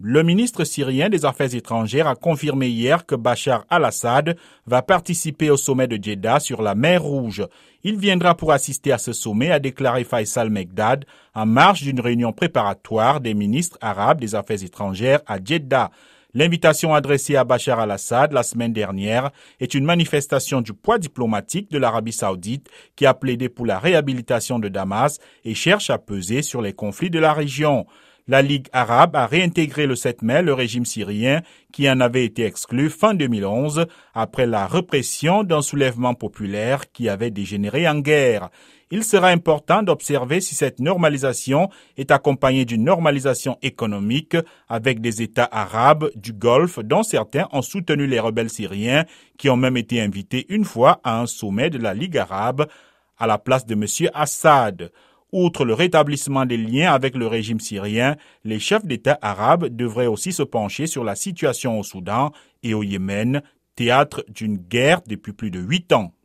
Le ministre syrien des Affaires étrangères a confirmé hier que Bachar al-Assad va participer au sommet de Jeddah sur la mer Rouge. Il viendra pour assister à ce sommet, a déclaré Faisal Megdad, en marge d'une réunion préparatoire des ministres arabes des Affaires étrangères à Jeddah. L'invitation adressée à Bachar al-Assad la semaine dernière est une manifestation du poids diplomatique de l'Arabie saoudite qui a plaidé pour la réhabilitation de Damas et cherche à peser sur les conflits de la région. La Ligue arabe a réintégré le 7 mai le régime syrien qui en avait été exclu fin 2011 après la répression d'un soulèvement populaire qui avait dégénéré en guerre. Il sera important d'observer si cette normalisation est accompagnée d'une normalisation économique avec des États arabes du Golfe dont certains ont soutenu les rebelles syriens qui ont même été invités une fois à un sommet de la Ligue arabe à la place de M. Assad. Outre le rétablissement des liens avec le régime syrien, les chefs d'État arabes devraient aussi se pencher sur la situation au Soudan et au Yémen, théâtre d'une guerre depuis plus de huit ans.